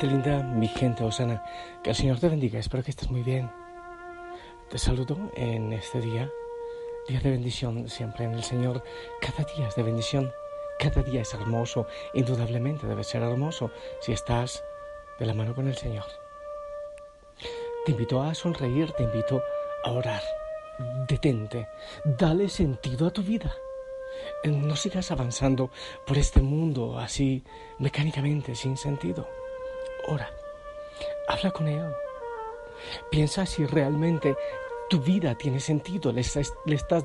gente linda, mi gente Osana, que el Señor te bendiga, espero que estés muy bien. Te saludo en este día, día de bendición siempre en el Señor. Cada día es de bendición, cada día es hermoso, indudablemente debe ser hermoso si estás de la mano con el Señor. Te invito a sonreír, te invito a orar. Detente, dale sentido a tu vida. No sigas avanzando por este mundo así mecánicamente, sin sentido. Ora, habla con Él. Piensa si realmente tu vida tiene sentido, le estás,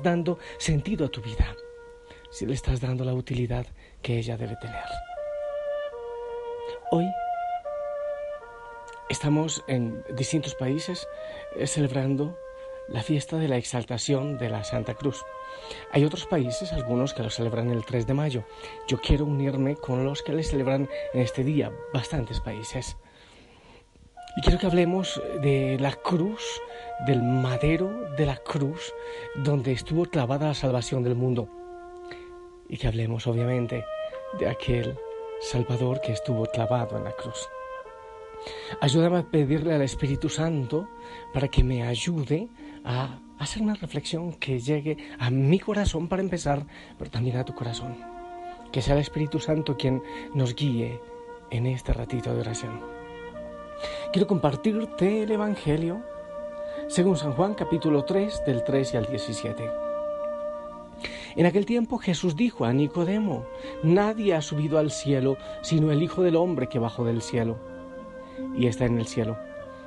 dando sentido a tu vida, si le estás dando la utilidad que ella debe tener. Hoy estamos en distintos países eh, celebrando la fiesta de la exaltación de la Santa Cruz. Hay otros países, algunos que lo celebran el 3 de mayo. Yo quiero unirme con los que le celebran en este día, bastantes países. Y quiero que hablemos de la cruz, del madero de la cruz, donde estuvo clavada la salvación del mundo. Y que hablemos, obviamente, de aquel Salvador que estuvo clavado en la cruz. Ayúdame a pedirle al Espíritu Santo para que me ayude a hacer una reflexión que llegue a mi corazón para empezar, pero también a tu corazón. Que sea el Espíritu Santo quien nos guíe en este ratito de oración. Quiero compartirte el Evangelio según San Juan capítulo 3 del 13 al 17. En aquel tiempo Jesús dijo a Nicodemo, Nadie ha subido al cielo sino el Hijo del Hombre que bajó del cielo y está en el cielo.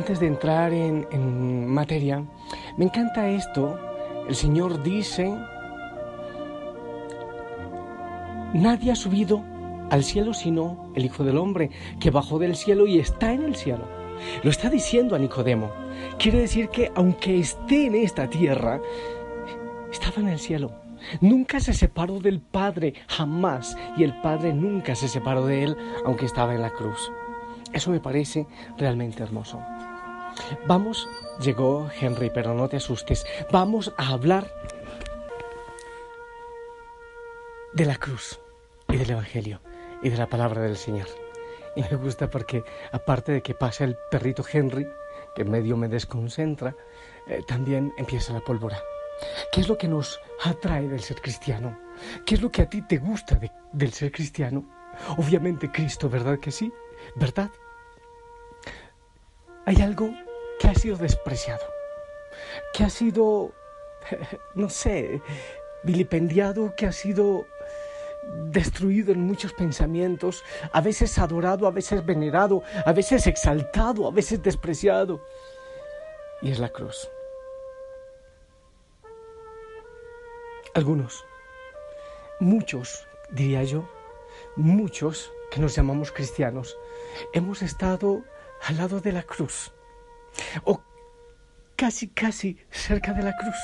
Antes de entrar en, materia, me encanta esto. El Señor dice, nadie ha subido al cielo sino el Hijo del Hombre, que bajó del cielo y está en el cielo. Lo está diciendo a Nicodemo. Quiere decir que aunque esté en esta tierra, estaba en el cielo. Nunca se separó del Padre, jamás. Y el Padre nunca se separó de él, aunque estaba en la cruz. Eso me parece realmente hermoso. Vamos, llegó Henry, pero no te asustes. Vamos a hablar de la cruz y del Evangelio y de la palabra del Señor. Y me gusta porque aparte de que pasa el perrito Henry, que medio me desconcentra, eh, también empieza la pólvora. ¿Qué es lo que nos atrae del ser cristiano? ¿Qué es lo que a ti te gusta del ser cristiano? Obviamente Cristo, ¿verdad que sí? ¿Verdad? Hay algo que ha sido despreciado, que ha sido, no sé, vilipendiado, que ha sido destruido en muchos pensamientos, a veces adorado, a veces venerado, a veces exaltado, a veces despreciado. Y es la cruz. Algunos, muchos, diría yo, muchos que nos llamamos cristianos, hemos estado al lado de la cruz o casi, casi cerca de la cruz,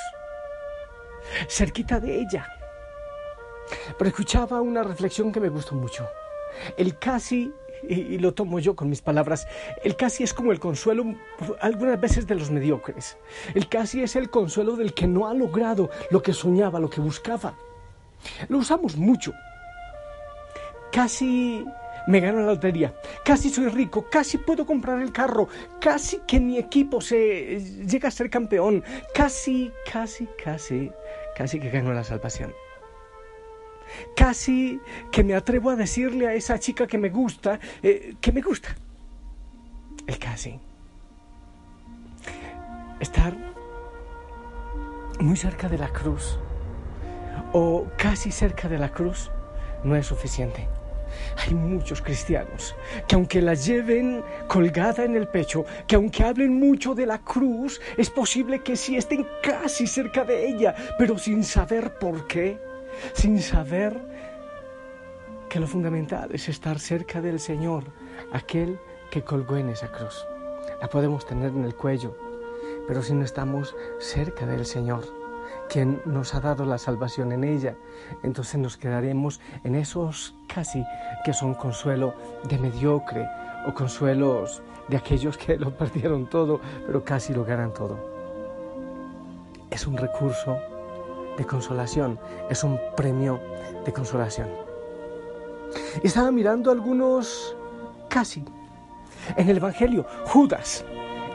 cerquita de ella. Pero escuchaba una reflexión que me gustó mucho. El casi, y, lo tomo yo con mis palabras, el casi es como el consuelo algunas veces de los mediocres. El casi es el consuelo del que no ha logrado lo que soñaba, lo que buscaba. Lo usamos mucho. Casi me gano la lotería, casi soy rico, casi puedo comprar el carro, casi que mi equipo se llega a ser campeón, casi, casi, casi, casi que gano la salvación. Casi que me atrevo a decirle a esa chica que me gusta, eh, que me gusta. El casi. Estar muy cerca de la cruz o casi cerca de la cruz no es suficiente. Hay muchos cristianos que aunque la lleven colgada en el pecho, que aunque hablen mucho de la cruz, es posible que sí estén casi cerca de ella, pero sin saber por qué, sin saber que lo fundamental es estar cerca del Señor, aquel que colgó en esa cruz. La podemos tener en el cuello, pero si no estamos cerca del Señor, quien nos ha dado la salvación en ella, entonces nos quedaremos en esos casi que son consuelo de mediocre o consuelos de aquellos que lo perdieron todo, pero casi lo ganan todo. Es un recurso de consolación, es un premio de consolación. Estaba mirando algunos casi en el Evangelio, Judas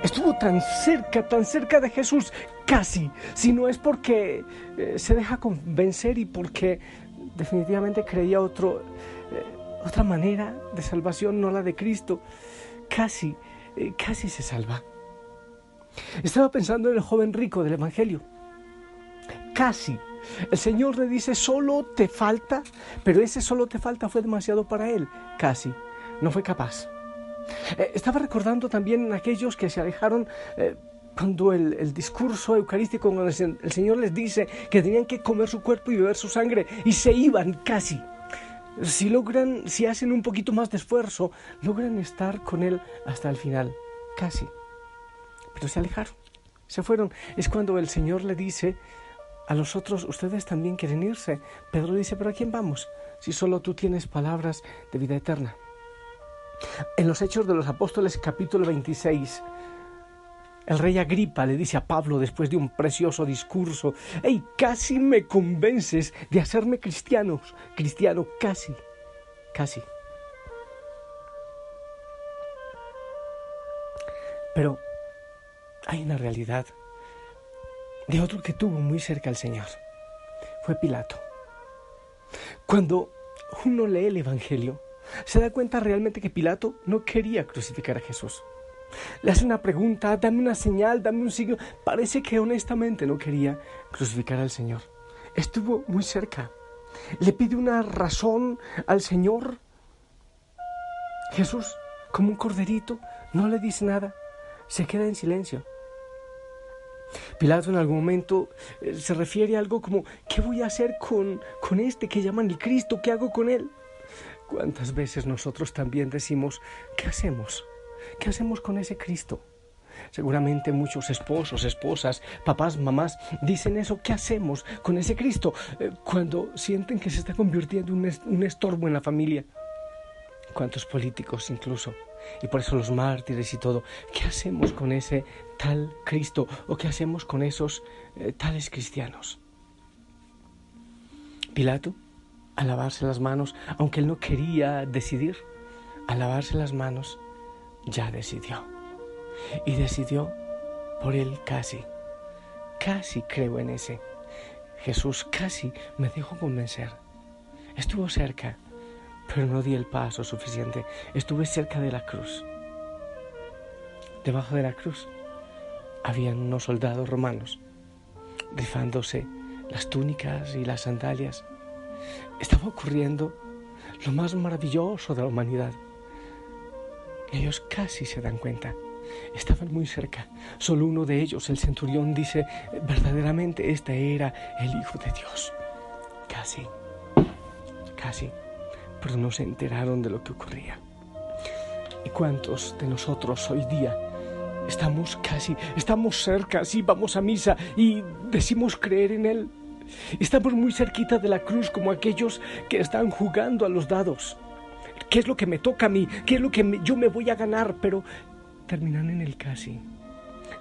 estuvo tan cerca, tan cerca de Jesús, casi, si no es porque eh, se deja convencer y porque definitivamente creía otro, eh, otra manera de salvación, no la de Cristo, casi, eh, casi se salva. Estaba pensando en el joven rico del Evangelio, casi. El Señor le dice, solo te falta, pero ese solo te falta fue demasiado para él, casi, no fue capaz. Estaba recordando también aquellos que se alejaron cuando el, discurso eucarístico, cuando el, Señor les dice que tenían que comer su cuerpo y beber su sangre, y se iban casi. Si logran, si hacen un poquito más de esfuerzo, logran estar con Él hasta el final, casi. Pero se alejaron, se fueron. Es cuando el Señor le dice a los otros, ustedes también quieren irse. Pedro dice, pero ¿a quién vamos? Si solo tú tienes palabras de vida eterna. En los Hechos de los Apóstoles capítulo 26, el rey Agripa le dice a Pablo después de un precioso discurso, ¡Ey, casi me convences de hacerme cristiano! Cristiano, casi, casi. Pero hay una realidad de otro que tuvo muy cerca al Señor. Fue Pilato. Cuando uno lee el Evangelio, se da cuenta realmente que Pilato no quería crucificar a Jesús. Le hace una pregunta, dame una señal, dame un signo. Parece que honestamente no quería crucificar al Señor. Estuvo muy cerca. Le pide una razón al Señor. Jesús, como un corderito, no le dice nada. Se queda en silencio. Pilato en algún momento eh, se refiere a algo como, ¿qué voy a hacer con, con este que llaman el Cristo? ¿Qué hago con él? ¿Cuántas veces nosotros también decimos, ¿qué hacemos? ¿Qué hacemos con ese Cristo? Seguramente muchos esposos, esposas, papás, mamás dicen eso. ¿Qué hacemos con ese Cristo eh, cuando sienten que se está convirtiendo en un estorbo en la familia? ¿Cuántos políticos incluso? Y por eso los mártires y todo. ¿Qué hacemos con ese tal Cristo? ¿O qué hacemos con esos eh, tales cristianos? Pilato a lavarse las manos, aunque él no quería decidir, a lavarse las manos, ya decidió. Y decidió por él casi, casi creo en ese. Jesús casi me dejó convencer. Estuvo cerca, pero no di el paso suficiente. Estuve cerca de la cruz. Debajo de la cruz habían unos soldados romanos rifándose las túnicas y las sandalias estaba ocurriendo lo más maravilloso de la humanidad. Ellos casi se dan cuenta. Estaban muy cerca. Solo uno de ellos, el centurión, dice, verdaderamente este era el Hijo de Dios. Casi, casi, pero no se enteraron de lo que ocurría. ¿Y cuántos de nosotros hoy día estamos casi, estamos cerca, sí, vamos a misa y decimos creer en Él? Estamos muy cerquita de la cruz como aquellos que están jugando a los dados. ¿Qué es lo que me toca a mí? ¿Qué es lo que yo me voy a ganar? Pero terminan en el casi.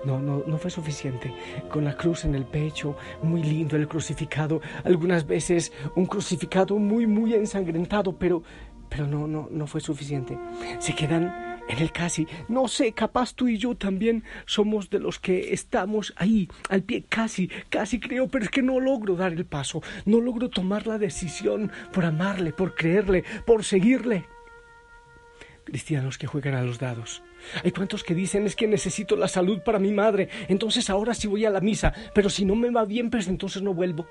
No, no, no fue suficiente. Con la cruz en el pecho, muy lindo el crucificado. Algunas veces un crucificado muy, muy ensangrentado, pero, pero no, no, no fue suficiente. Se quedan en el casi. No sé, capaz tú y yo también somos de los que estamos ahí, al pie, casi, casi creo, pero es que no logro dar el paso, no logro tomar la decisión por amarle, por creerle, por seguirle. Cristianos que juegan a los dados. Hay cuantos que dicen es que necesito la salud para mi madre, entonces ahora sí voy a la misa, pero si no me va bien, pues entonces no vuelvo.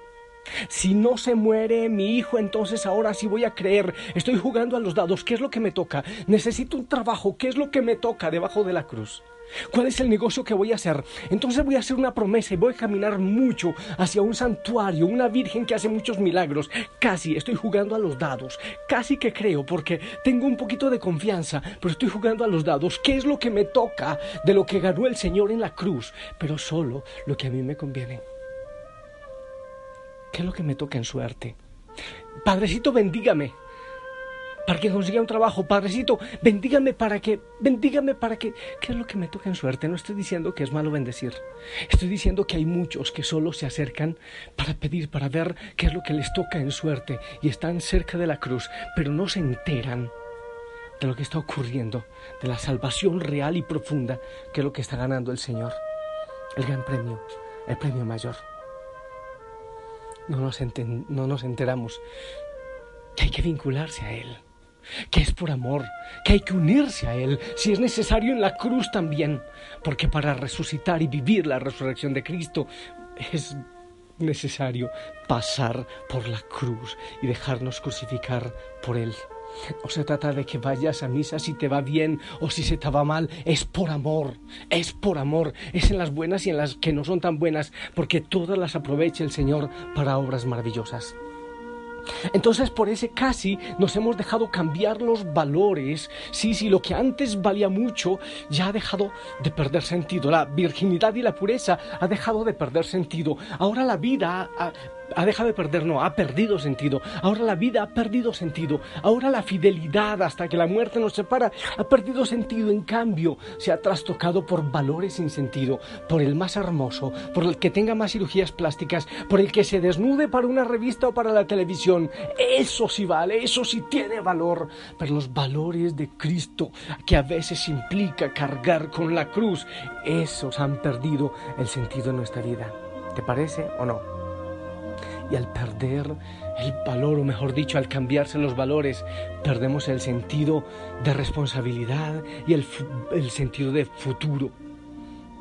Si no se muere mi hijo, entonces ahora sí voy a creer. Estoy jugando a los dados. ¿Qué es lo que me toca? Necesito un trabajo. ¿Qué es lo que me toca debajo de la cruz? ¿Cuál es el negocio que voy a hacer? Entonces voy a hacer una promesa y voy a caminar mucho hacia un santuario, una virgen que hace muchos milagros. Casi estoy jugando a los dados. Casi que creo porque tengo un poquito de confianza, pero estoy jugando a los dados. ¿Qué es lo que me toca de lo que ganó el Señor en la cruz? Pero solo lo que a mí me conviene. ¿Qué es lo que me toca en suerte? Padrecito, bendígame para que consiga un trabajo. Padrecito, bendígame para que, bendígame para que, ¿qué es lo que me toca en suerte? No estoy diciendo que es malo bendecir. Estoy diciendo que hay muchos que solo se acercan para pedir, para ver qué es lo que les toca en suerte y están cerca de la cruz, pero no se enteran de lo que está ocurriendo, de la salvación real y profunda que es lo que está ganando el Señor. El gran premio, el premio mayor. No nos, no nos enteramos que hay que vincularse a Él que es por amor, que hay que unirse a Él, si es necesario en la cruz también, porque para resucitar y vivir la resurrección de Cristo es necesario pasar por la cruz y dejarnos crucificar por Él. No se trata de que vayas a misa si te va bien o si se te va mal, es por amor, es por amor, es en las buenas y en las que no son tan buenas, porque todas las aprovecha el Señor para obras maravillosas. Entonces por ese casi nos hemos dejado cambiar los valores. Sí, sí, lo que antes valía mucho ya ha dejado de perder sentido. La virginidad y la pureza ha dejado de perder sentido. Ahora la vida ha dejado de perder, no, ha perdido sentido. Ahora la vida ha perdido sentido. Ahora la fidelidad hasta que la muerte nos separa ha perdido sentido. En cambio, se ha trastocado por valores sin sentido, por el más hermoso, por el que tenga más cirugías plásticas, por el que se desnude para una revista o para la televisión. Eso sí vale, eso sí tiene valor. Pero los valores de Cristo, que a veces implica cargar con la cruz, esos han perdido el sentido en nuestra vida. ¿Te parece o no? y al perder el valor, o mejor dicho, al cambiarse los valores, perdemos el sentido de responsabilidad y el, sentido de futuro.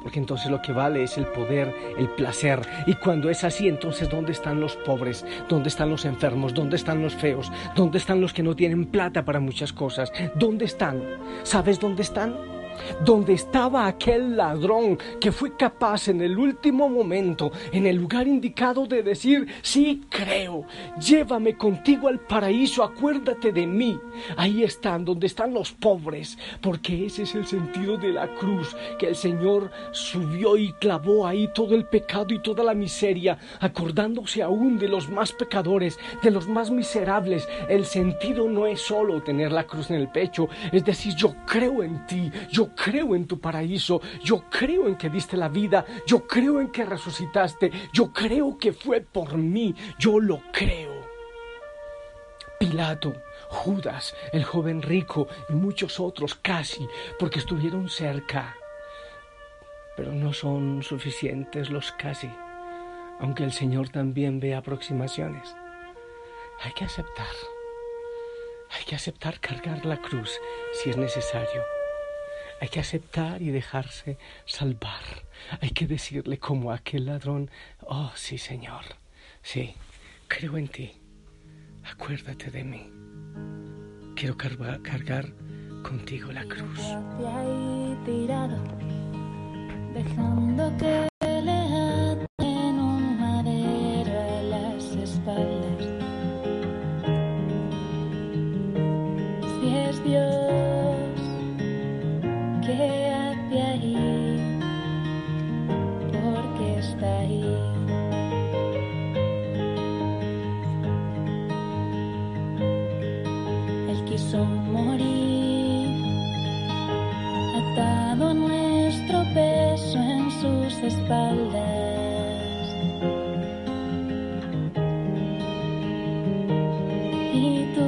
Porque entonces lo que vale es el poder, el placer. Y cuando es así, entonces ¿dónde están los pobres? ¿Dónde están los enfermos? ¿Dónde están los feos? ¿Dónde están los que no tienen plata para muchas cosas? ¿Dónde están? ¿Sabes dónde están? Donde estaba aquel ladrón que fue capaz en el último momento, en el lugar indicado, de decir, sí creo, llévame contigo al paraíso, acuérdate de mí. Ahí están, donde están los pobres, porque ese es el sentido de la cruz, que el Señor subió y clavó ahí todo el pecado y toda la miseria, acordándose aún de los más pecadores, de los más miserables. El sentido no es solo tener la cruz en el pecho, es decir, yo creo en ti, yo creo en tu paraíso, yo creo en que diste la vida, yo creo en que resucitaste, yo creo que fue por mí, yo lo creo. Pilato, Judas, el joven rico y muchos otros casi, porque estuvieron cerca. Pero no son suficientes los casi, aunque el Señor también ve aproximaciones. Hay que aceptar, hay que aceptar cargar la cruz si es necesario. Hay que aceptar y dejarse salvar. Hay que decirle como aquel ladrón, oh sí Señor, sí, creo en ti. Acuérdate de mí. Quiero cargar, contigo la cruz. dejando que Y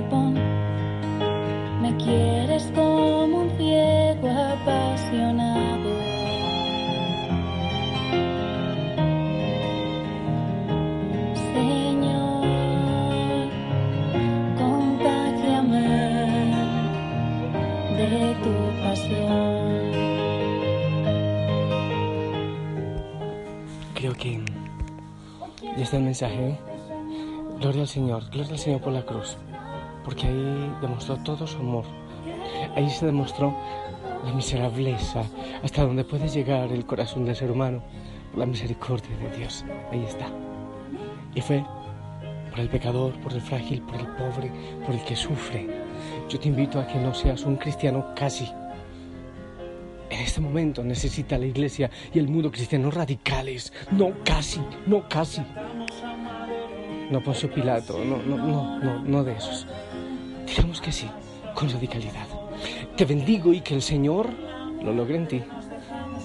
pon. Me quieres como un ciego apasionado. Señor, contágiame de tu pasión. Creo que ya está el mensaje. ¿eh? Gloria al Señor, gloria al Señor por la cruz, porque ahí demostró todo su amor. Ahí se demostró la miserableza, hasta donde puede llegar el corazón del ser humano, por la misericordia de Dios. Ahí está. Y fue por el pecador, por el frágil, por el pobre, por el que sufre. Yo te invito a que no seas un cristiano casi. En este momento necesita la iglesia y el mundo cristianos radicales. No casi, no casi. No Poncio Pilato, no, no, no, no, no de esos. Digamos que sí, con radicalidad. Te bendigo y que el Señor lo logre en ti.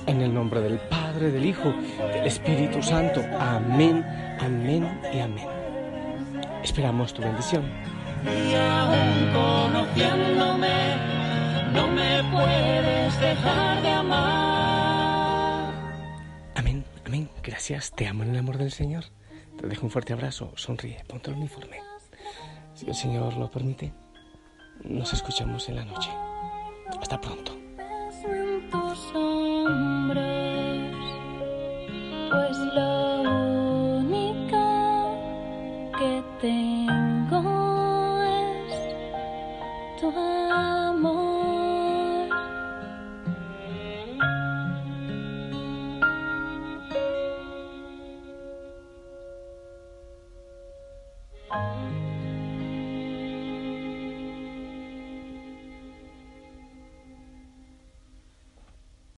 En el nombre del Padre, del Hijo, del Espíritu Santo. Amén, amén y amén. Esperamos tu bendición. y aún conociéndome, no me puedes dejar de amar. Amén, amén. Gracias. Te amo en el amor del Señor. Te dejo un fuerte abrazo. Sonríe. Ponte el uniforme. Si el Señor lo permite, nos escuchamos en la noche. Hasta pronto. Pues lo único que tengo es tu